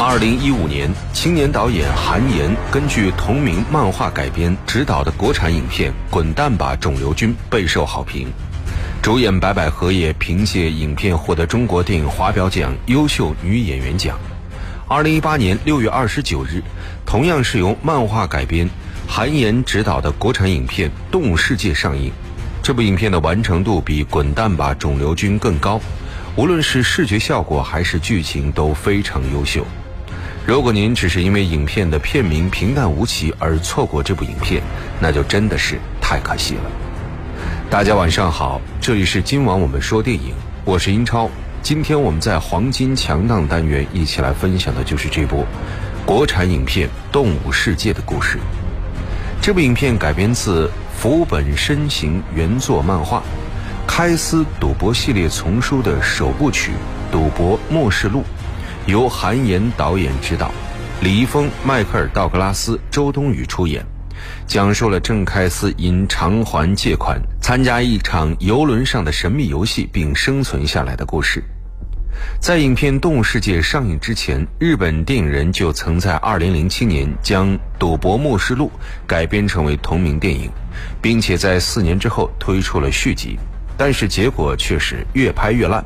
二零一五年，青年导演韩延根据同名漫画改编执导的国产影片《滚蛋吧，肿瘤君》备受好评。主演白百合也凭借影片获得中国电影华表奖优秀女演员奖。二零一八年六月二十九日，同样是由漫画改编，韩延执导的国产影片《动物世界》上映。这部影片的完成度比《滚蛋吧，肿瘤君》更高，无论是视觉效果还是剧情都非常优秀。如果您只是因为影片的片名平淡无奇而错过这部影片，那就真的是太可惜了。大家晚上好，这里是今晚我们说电影，我是英超。今天我们在黄金强档单元一起来分享的就是这部国产影片《动物世界》的故事。这部影片改编自福本身行原作漫画《开司赌博系列丛书》的首部曲《赌博末世录》。由韩延导演执导，李易峰、迈克尔·道格拉斯、周冬雨出演，讲述了郑开司因偿还借款，参加一场游轮上的神秘游戏并生存下来的故事。在影片《动物世界》上映之前，日本电影人就曾在2007年将《赌博默示录》改编成为同名电影，并且在四年之后推出了续集，但是结果却是越拍越烂。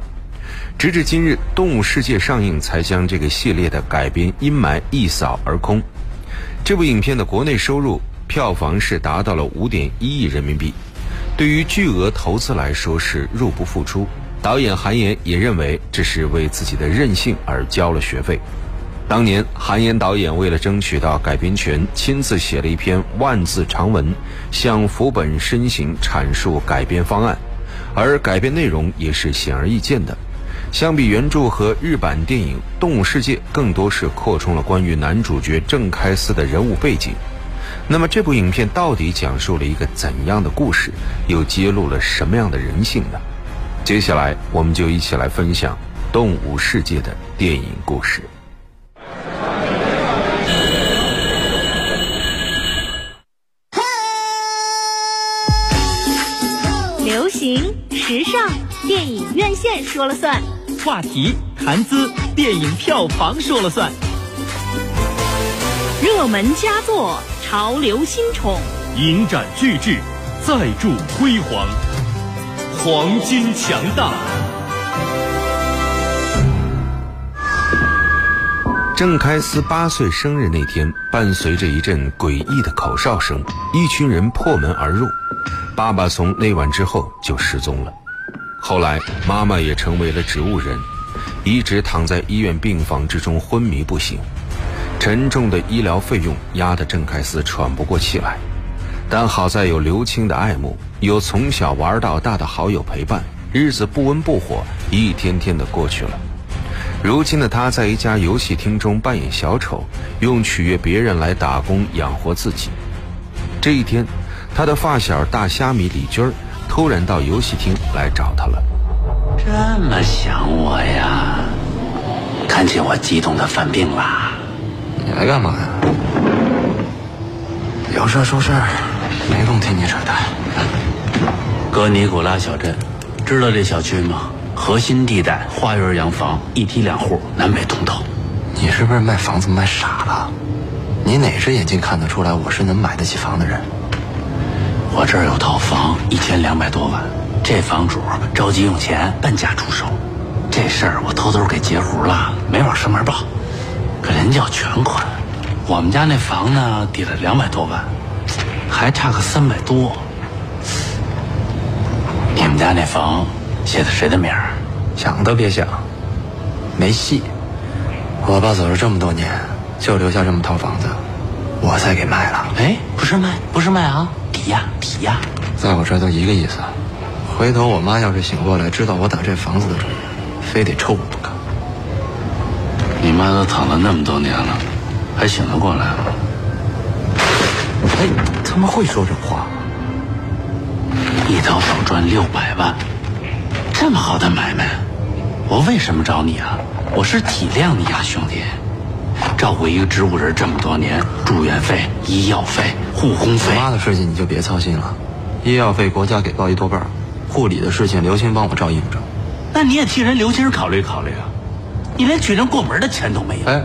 直至今日，《动物世界》上映才将这个系列的改编阴霾一扫而空。这部影片的国内收入票房是达到了五点一亿人民币，对于巨额投资来说是入不敷出。导演韩延也认为这是为自己的任性而交了学费。当年，韩延导演为了争取到改编权，亲自写了一篇万字长文，向福本身行阐述改编方案，而改编内容也是显而易见的。相比原著和日版电影《动物世界》，更多是扩充了关于男主角郑开司的人物背景。那么，这部影片到底讲述了一个怎样的故事，又揭露了什么样的人性呢？接下来，我们就一起来分享《动物世界》的电影故事。流行时尚，电影院线说了算。话题谈资，电影票房说了算；热门佳作，潮流新宠，影展巨制，再铸辉煌，黄金强大。郑开思八岁生日那天，伴随着一阵诡异的口哨声，一群人破门而入。爸爸从那晚之后就失踪了。后来，妈妈也成为了植物人，一直躺在医院病房之中昏迷不醒。沉重的医疗费用压得郑开思喘不过气来，但好在有刘青的爱慕，有从小玩到大的好友陪伴，日子不温不火，一天天的过去了。如今的他在一家游戏厅中扮演小丑，用取悦别人来打工养活自己。这一天，他的发小大虾米李军儿。突然到游戏厅来找他了，这么想我呀？看见我激动的犯病啦？你来干嘛呀？有事说事儿，没空听你扯淡。哥尼古拉小镇，知道这小区吗？核心地带，花园洋房，一梯两户，南北通透。你是不是卖房子卖傻了？你哪只眼睛看得出来我是能买得起房的人？我这儿有套房，一千两百多万，这房主着急用钱，半价出手。这事儿我偷偷给截胡了，没往上面报。可人家要全款，我们家那房呢，抵了两百多万，还差个三百多。你们家那房写的谁的名儿？想都别想，没戏。我爸走了这么多年，就留下这么套房子，我才给卖了。哎，不是卖，不是卖啊。抵押，抵押，在我这儿都一个意思。回头我妈要是醒过来，知道我打这房子的主意，非得抽我不可。你妈都躺了那么多年了，还醒得过来吗？哎，他们会说这话？一刀手赚六百万，这么好的买卖，我为什么找你啊？我是体谅你呀，兄弟。照顾一个植物人这么多年，住院费、医药费、护工费，妈的事情你就别操心了。医药费国家给报一多半，护理的事情刘星帮我照应着。那你也替人刘星考虑考虑啊！你连娶人过门的钱都没有。哎，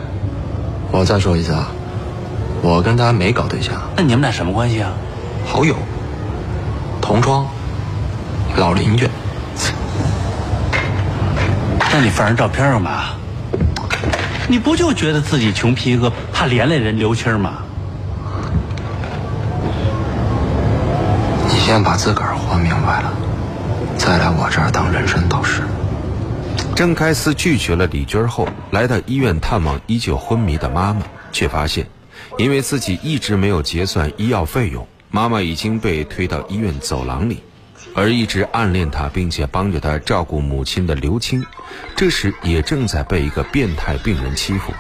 我再说一次啊，我跟他没搞对象，那你们俩什么关系啊？好友，同窗，老邻居。那你放人照片干嘛？你不就觉得自己穷皮哥，怕连累人刘青吗？你先把自个儿活明白了，再来我这儿当人生导师。郑开思拒绝了李军后，来到医院探望依旧昏迷的妈妈，却发现，因为自己一直没有结算医药费用，妈妈已经被推到医院走廊里，而一直暗恋他并且帮着他照顾母亲的刘青，这时也正在被一个变态病人欺负。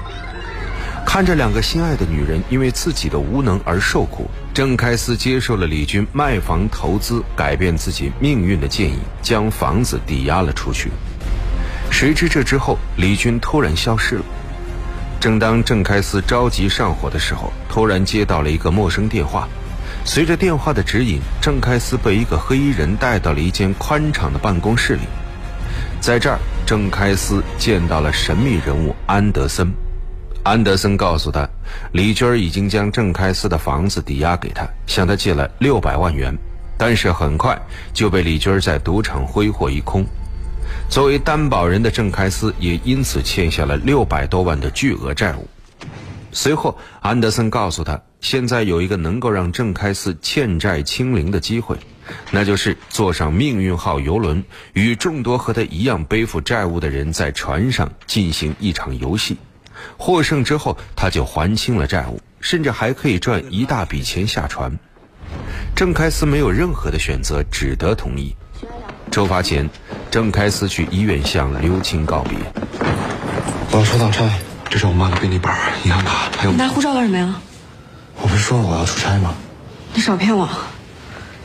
看着两个心爱的女人因为自己的无能而受苦，郑开思接受了李军卖房投资改变自己命运的建议，将房子抵押了出去。谁知这之后，李军突然消失了。正当郑开思着急上火的时候，突然接到了一个陌生电话。随着电话的指引，郑开思被一个黑衣人带到了一间宽敞的办公室里。在这儿，郑开思见到了神秘人物安德森。安德森告诉他，李军已经将郑开思的房子抵押给他，向他借了六百万元，但是很快就被李军在赌场挥霍一空。作为担保人的郑开思也因此欠下了六百多万的巨额债务。随后，安德森告诉他，现在有一个能够让郑开思欠债清零的机会，那就是坐上命运号游轮，与众多和他一样背负债务的人在船上进行一场游戏。获胜之后，他就还清了债务，甚至还可以赚一大笔钱下船。郑开司没有任何的选择，只得同意。出发前，郑开司去医院向刘青告别。我要出趟差，这是我妈的病历本、银行卡，还有你……拿护照干什么呀？我不是说了我要出差吗？你少骗我！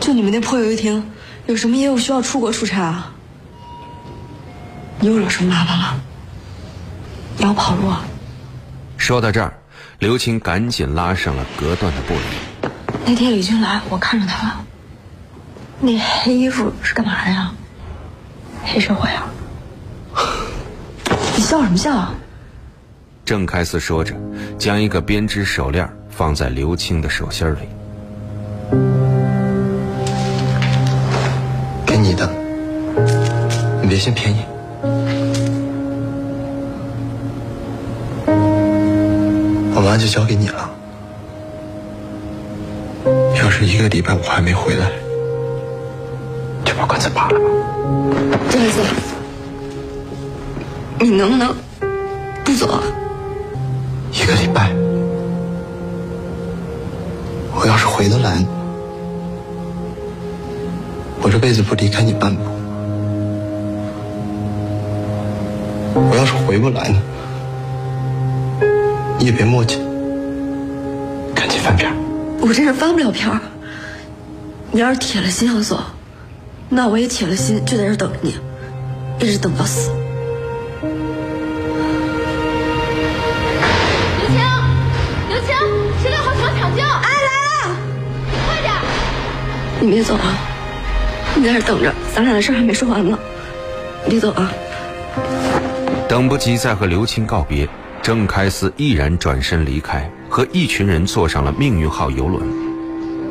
就你们那破游戏厅，有什么业务需要出国出差啊？你又惹什么麻烦了？你要跑路啊？说到这儿，刘青赶紧拉上了隔断的玻璃。那天李军来，我看着他了。那黑衣服是干嘛的呀？黑社会啊！你笑什么笑啊？郑开思说着，将一个编织手链放在刘青的手心里。给你的，你别嫌便宜。我妈就交给你了。要是一个礼拜我还没回来，就把棺材扒了吧。郑开思，你能不能不走啊？回得来，我这辈子不离开你半步；我要是回不来呢，你也别磨叽，赶紧翻篇。我这是翻不了篇。你要是铁了心要走，那我也铁了心，就在这等着你，一直等到死。你别走啊！你在这等着，咱俩的事儿还没说完呢。你别走啊！等不及再和刘青告别，郑开思毅然转身离开，和一群人坐上了命运号游轮。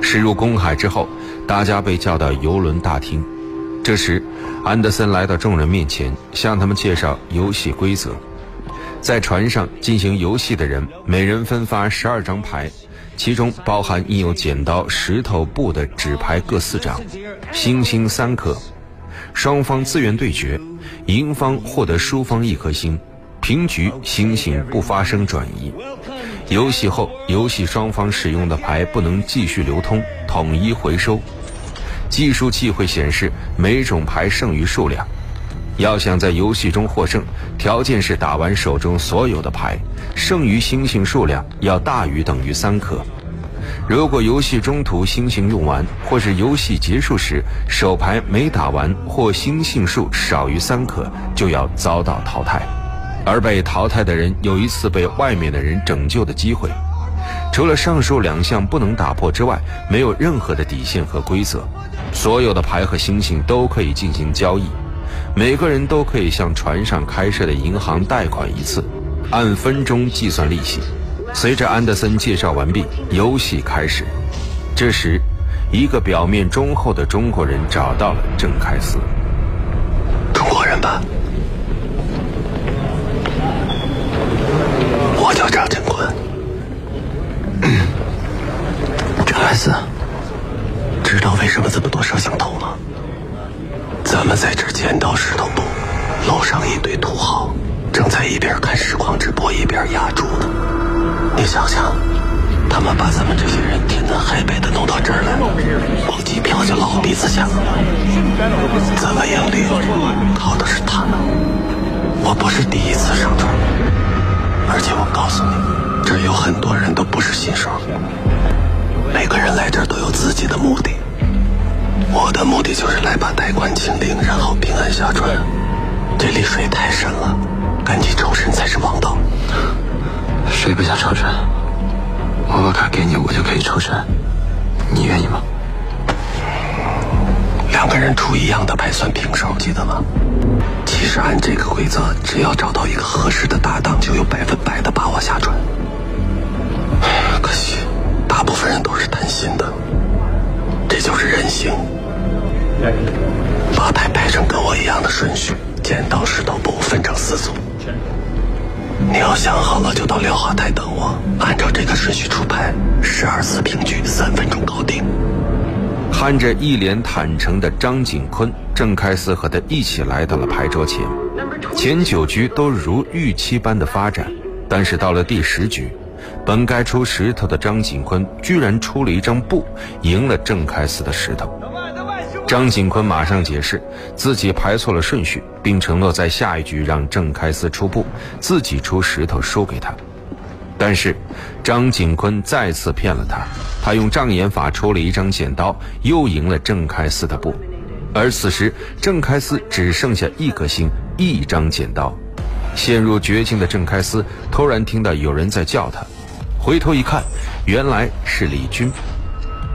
驶入公海之后，大家被叫到游轮大厅。这时，安德森来到众人面前，向他们介绍游戏规则。在船上进行游戏的人，每人分发十二张牌，其中包含印有剪刀、石头、布的纸牌各四张，星星三颗。双方自愿对决，赢方获得输方一颗星，平局星星不发生转移。游戏后，游戏双方使用的牌不能继续流通，统一回收。计数器会显示每种牌剩余数量。要想在游戏中获胜，条件是打完手中所有的牌，剩余星星数量要大于等于三颗。如果游戏中途星星用完，或是游戏结束时手牌没打完或星星数少于三颗，就要遭到淘汰。而被淘汰的人有一次被外面的人拯救的机会。除了上述两项不能打破之外，没有任何的底线和规则。所有的牌和星星都可以进行交易，每个人都可以向船上开设的银行贷款一次，按分钟计算利息。随着安德森介绍完毕，游戏开始。这时，一个表面忠厚的中国人找到了郑开司。中国人吧？我叫张振坤。郑开司，想想，他们把咱们这些人天南海北的弄到这儿来，光机票就老鼻子香了。咱们盈利靠的是他们。我不是第一次上船，而且我告诉你，这儿有很多人都不是新手，每个人来这儿都有自己的目的。我的目的就是来把贷款清零，然后平安下船。这里水太深了，赶紧抽身才是王道。谁不想抽身？我把卡给你，我就可以抽身。你愿意吗？两个人出一样的牌算平手，记得吗？其实按这个规则，只要找到一个合适的搭档，就有百分百的把握下船。可惜，大部分人都是贪心的，这就是人性。把牌排成跟我一样的顺序，剪刀石头布，分成四组。你要想好了，就到廖华台等我，按照这个顺序出牌，十二次平局，三分钟搞定。看着一脸坦诚的张景坤，郑开思和他一起来到了牌桌前。前九局都如预期般的发展，但是到了第十局，本该出石头的张景坤居然出了一张布，赢了郑开思的石头。张景坤马上解释自己排错了顺序，并承诺在下一局让郑开司出布，自己出石头输给他。但是，张景坤再次骗了他，他用障眼法出了一张剪刀，又赢了郑开司的布。而此时，郑开司只剩下一颗星，一张剪刀。陷入绝境的郑开司突然听到有人在叫他，回头一看，原来是李军。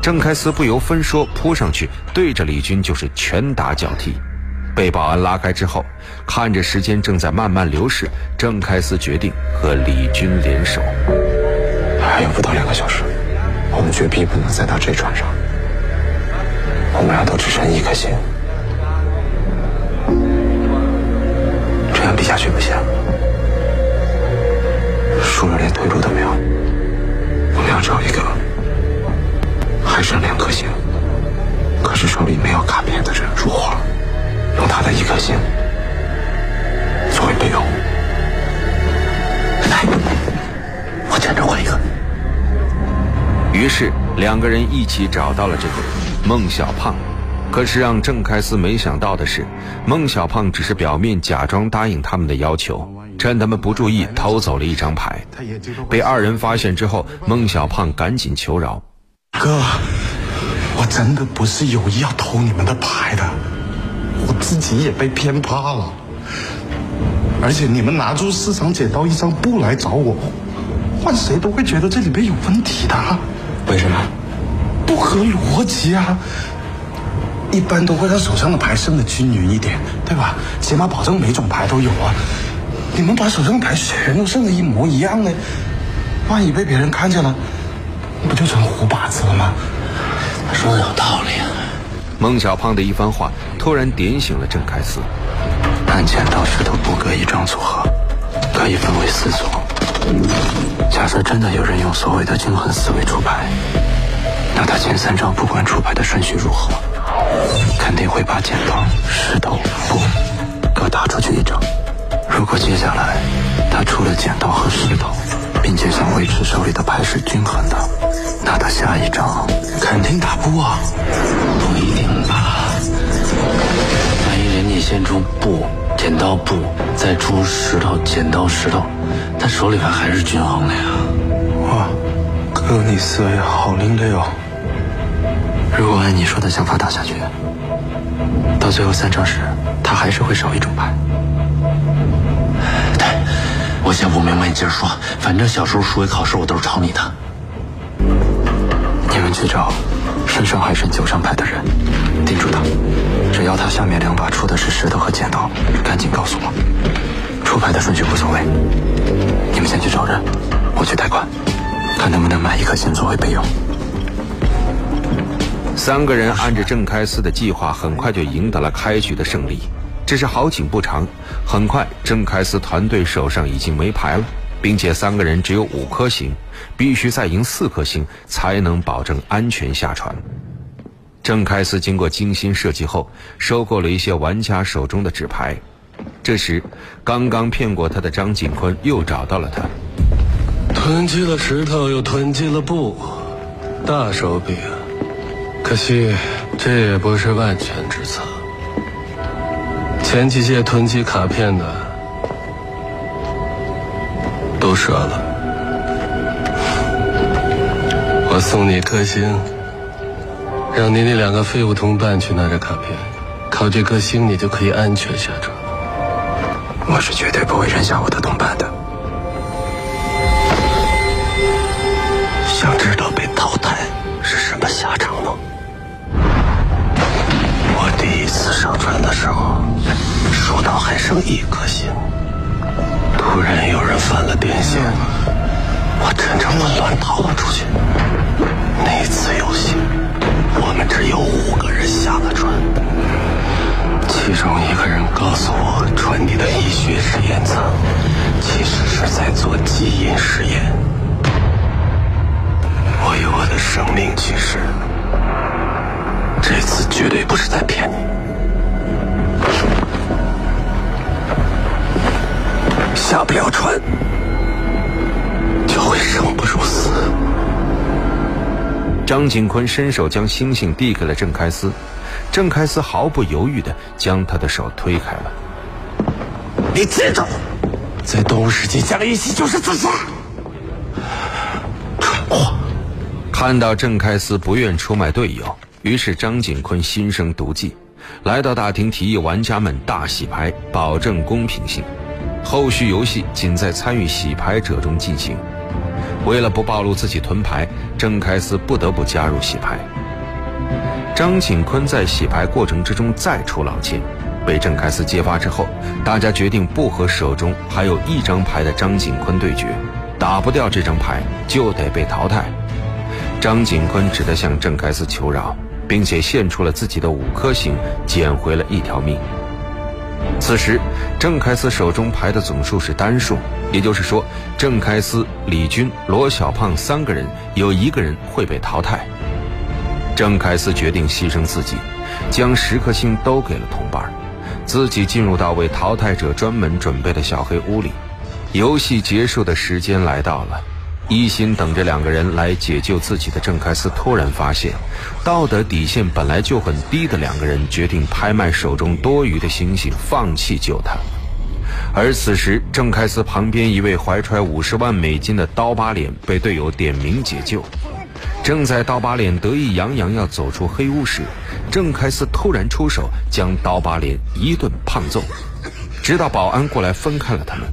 郑开司不由分说扑上去，对着李军就是拳打脚踢。被保安拉开之后，看着时间正在慢慢流逝，郑开司决定和李军联手。还有不到两个小时，我们绝逼不能再到这船上。我们俩都只剩一颗心，这样比下去不行。输了连退路都没有。我们要找一个还剩两颗星，可是手里没有卡片的人入伙。用他的一颗星作为备用。来，我牵着换一个。于是两个人一起找到了这个人孟小胖。可是让郑开司没想到的是，孟小胖只是表面假装答应他们的要求，趁他们不注意偷走了一张牌。被二人发现之后，孟小胖赶紧求饶：“哥，我真的不是有意要偷你们的牌的。”我自己也被骗怕了，而且你们拿出市场剪刀一张布来找我，换谁都会觉得这里面有问题的。为什么？不合逻辑啊！一般都会让手上的牌剩的均匀一点，对吧？起码保证每种牌都有啊。你们把手上的牌全都剩的一模一样呢，万一被别人看见了，不就成胡把子了吗？他说的有道理啊。孟小胖的一番话突然点醒了郑开司。按剪刀石头布各一张组合，可以分为四组。假设真的有人用所谓的均衡思维出牌，那他前三张不管出牌的顺序如何，肯定会把剪刀、石头、布各打出去一张。如果接下来他出了剪刀和石头，并且想维持手里的牌是均衡的，那他下一张肯定打不过。不一定吧？万一人家先出布、剪刀、布，再出石头、剪刀、石头，他手里边还是均衡的呀。哇，哥，你思维好另类哦。如果按你说的想法打下去，到最后三张时，他还是会少一种牌。对，我先不明白，你接着说。反正小时候数学考试，我都是抄你的。去找身上还剩九张牌的人，盯住他。只要他下面两把出的是石头和剪刀，赶紧告诉我。出牌的顺序无所谓。你们先去找人，我去贷款。看能不能买一颗心作为备用。三个人按着郑开司的计划，很快就赢得了开局的胜利。只是好景不长，很快郑开司团队手上已经没牌了，并且三个人只有五颗星，必须再赢四颗星才能保证安全下船。郑开司经过精心设计后，收购了一些玩家手中的纸牌。这时，刚刚骗过他的张景坤又找到了他。囤积了石头，又囤积了布，大手笔啊！可惜这也不是万全之策。前几届囤积卡片的都折了，我送你一颗星，让你那两个废物同伴去拿着卡片，靠这颗星你就可以安全下船。我是绝对不会扔下我的同伴的。想知道被淘汰是什么下场吗？我第一次上船的时候，数到还剩一颗星，突然有人犯了癫痫，我趁着混乱逃了出去。那次游戏，我们只有五个人下了船，其中一个人告诉我，船底的医学实验舱其实是在做基因实验。我有我的生命启示，这次绝对不是在骗你。下不了船，就会生不如死。张景坤伸手将星星递给了郑开司，郑开司毫不犹豫地将他的手推开了。你记住，在动物世界讲义气就是自杀。蠢货！看到郑开司不愿出卖队友，于是张景坤心生毒计，来到大厅提议玩家们大洗牌，保证公平性。后续游戏仅在参与洗牌者中进行。为了不暴露自己囤牌，郑开司不得不加入洗牌。张景坤在洗牌过程之中再出老千，被郑开司揭发之后，大家决定不和手中还有一张牌的张景坤对决，打不掉这张牌就得被淘汰。张景坤只得向郑开司求饶，并且献出了自己的五颗星，捡回了一条命。此时，郑开司手中牌的总数是单数，也就是说，郑开司、李军、罗小胖三个人有一个人会被淘汰。郑开司决定牺牲自己，将十颗星都给了同伴，自己进入到为淘汰者专门准备的小黑屋里。游戏结束的时间来到了。一心等着两个人来解救自己的郑开司突然发现，道德底线本来就很低的两个人决定拍卖手中多余的星星，放弃救他。而此时，郑开司旁边一位怀揣五十万美金的刀疤脸被队友点名解救。正在刀疤脸得意洋洋要走出黑屋时，郑开司突然出手将刀疤脸一顿胖揍，直到保安过来分开了他们。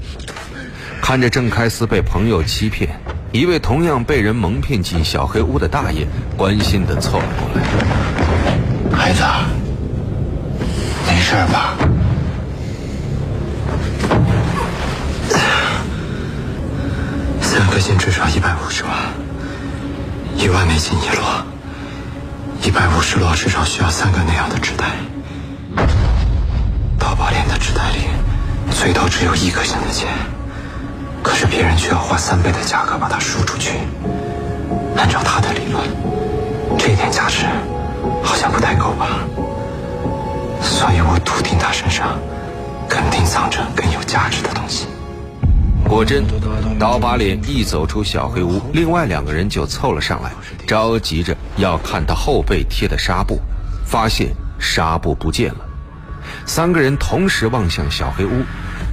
看着郑开司被朋友欺骗。一位同样被人蒙骗进小黑屋的大爷关心的凑了过来：“孩子，没事吧？三颗星至少一百五十万，一万美金一摞，一百五十摞至少需要三个那样的纸袋。淘宝链的纸袋里，最多只有一颗星的钱。”可是别人却要花三倍的价格把它输出去。按照他的理论，这点价值好像不太够吧？所以我笃定他身上肯定藏着更有价值的东西。果真，刀疤脸一走出小黑屋，另外两个人就凑了上来，着急着要看他后背贴的纱布，发现纱布不见了。三个人同时望向小黑屋。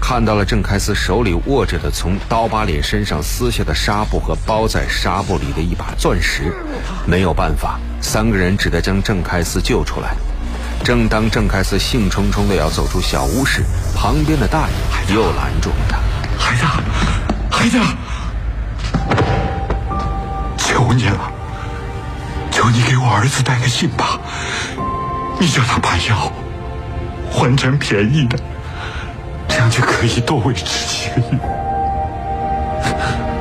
看到了郑开司手里握着的从刀疤脸身上撕下的纱布和包在纱布里的一把钻石，没有办法，三个人只得将郑开司救出来。正当郑开司兴冲冲的要走出小屋时，旁边的大爷又拦住了他：“孩子，孩子，求你了，求你给我儿子带个信吧，你叫他把药换成便宜的。”这样就可以多维持几个月。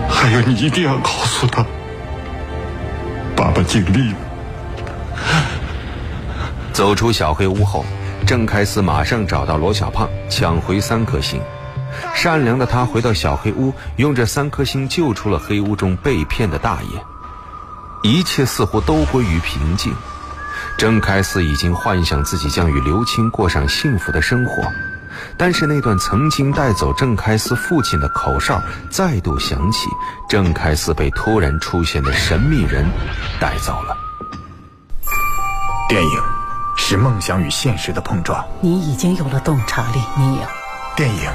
还有，你一定要告诉他，爸爸尽力了。走出小黑屋后，郑开司马上找到罗小胖，抢回三颗星。善良的他回到小黑屋，用这三颗星救出了黑屋中被骗的大爷。一切似乎都归于平静。郑开司已经幻想自己将与刘青过上幸福的生活，但是那段曾经带走郑开司父亲的口哨再度响起，郑开司被突然出现的神秘人带走了。电影是梦想与现实的碰撞，你已经有了洞察力，你有。电影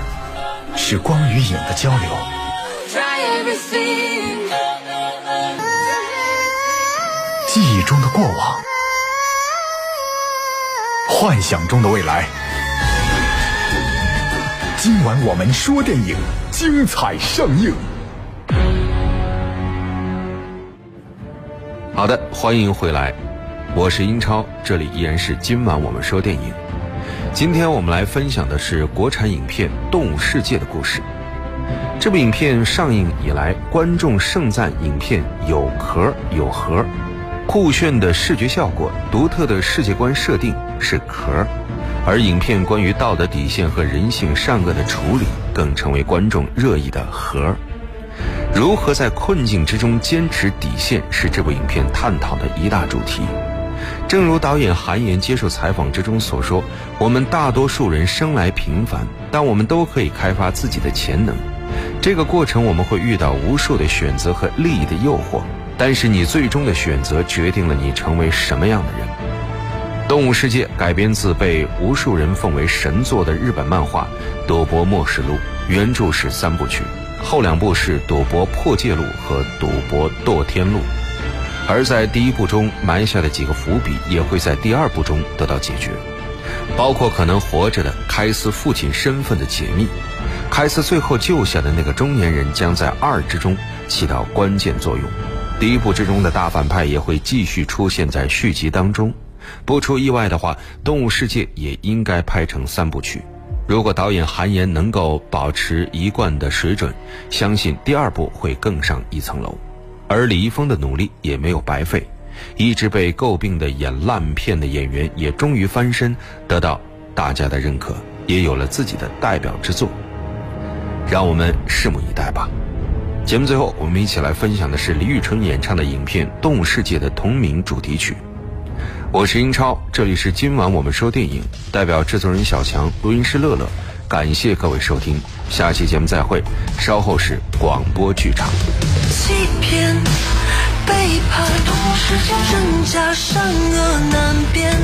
是光与影的交流，记忆中的过往。幻想中的未来。今晚我们说电影，精彩上映。好的，欢迎回来，我是英超，这里依然是今晚我们说电影。今天我们来分享的是国产影片《动物世界》的故事。这部影片上映以来，观众盛赞影片有壳有核。酷炫的视觉效果，独特的世界观设定是壳，而影片关于道德底线和人性善恶的处理，更成为观众热议的核。如何在困境之中坚持底线，是这部影片探讨的一大主题。正如导演韩延接受采访之中所说：“我们大多数人生来平凡，但我们都可以开发自己的潜能。这个过程，我们会遇到无数的选择和利益的诱惑。”但是你最终的选择决定了你成为什么样的人。《动物世界》改编自被无数人奉为神作的日本漫画《赌博默示录》，原著是三部曲，后两部是《赌博破戒录》和《赌博堕天录》。而在第一部中埋下的几个伏笔，也会在第二部中得到解决，包括可能活着的开司父亲身份的解密，开司最后救下的那个中年人将在二之中起到关键作用。第一部之中的大反派也会继续出现在续集当中，不出意外的话，《动物世界》也应该拍成三部曲。如果导演韩延能够保持一贯的水准，相信第二部会更上一层楼。而李易峰的努力也没有白费，一直被诟病的演烂片的演员也终于翻身，得到大家的认可，也有了自己的代表之作。让我们拭目以待吧。节目最后，我们一起来分享的是李宇春演唱的影片《动物世界》的同名主题曲。我是英超，这里是今晚我们说电影，代表制作人小强，录音师乐乐，感谢各位收听，下期节目再会，稍后是广播剧场。欺骗、背叛，同时将真假善恶难辨。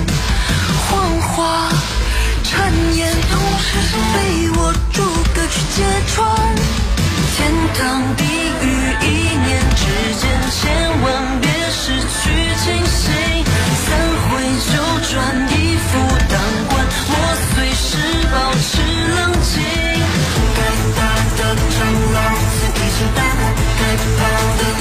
谎话，谗言，同时是被我逐个去揭穿。天堂地狱，一念之间，千万别失去清醒。一夫当关，我随时保持冷静。该打的仗，老子一定打该跑的。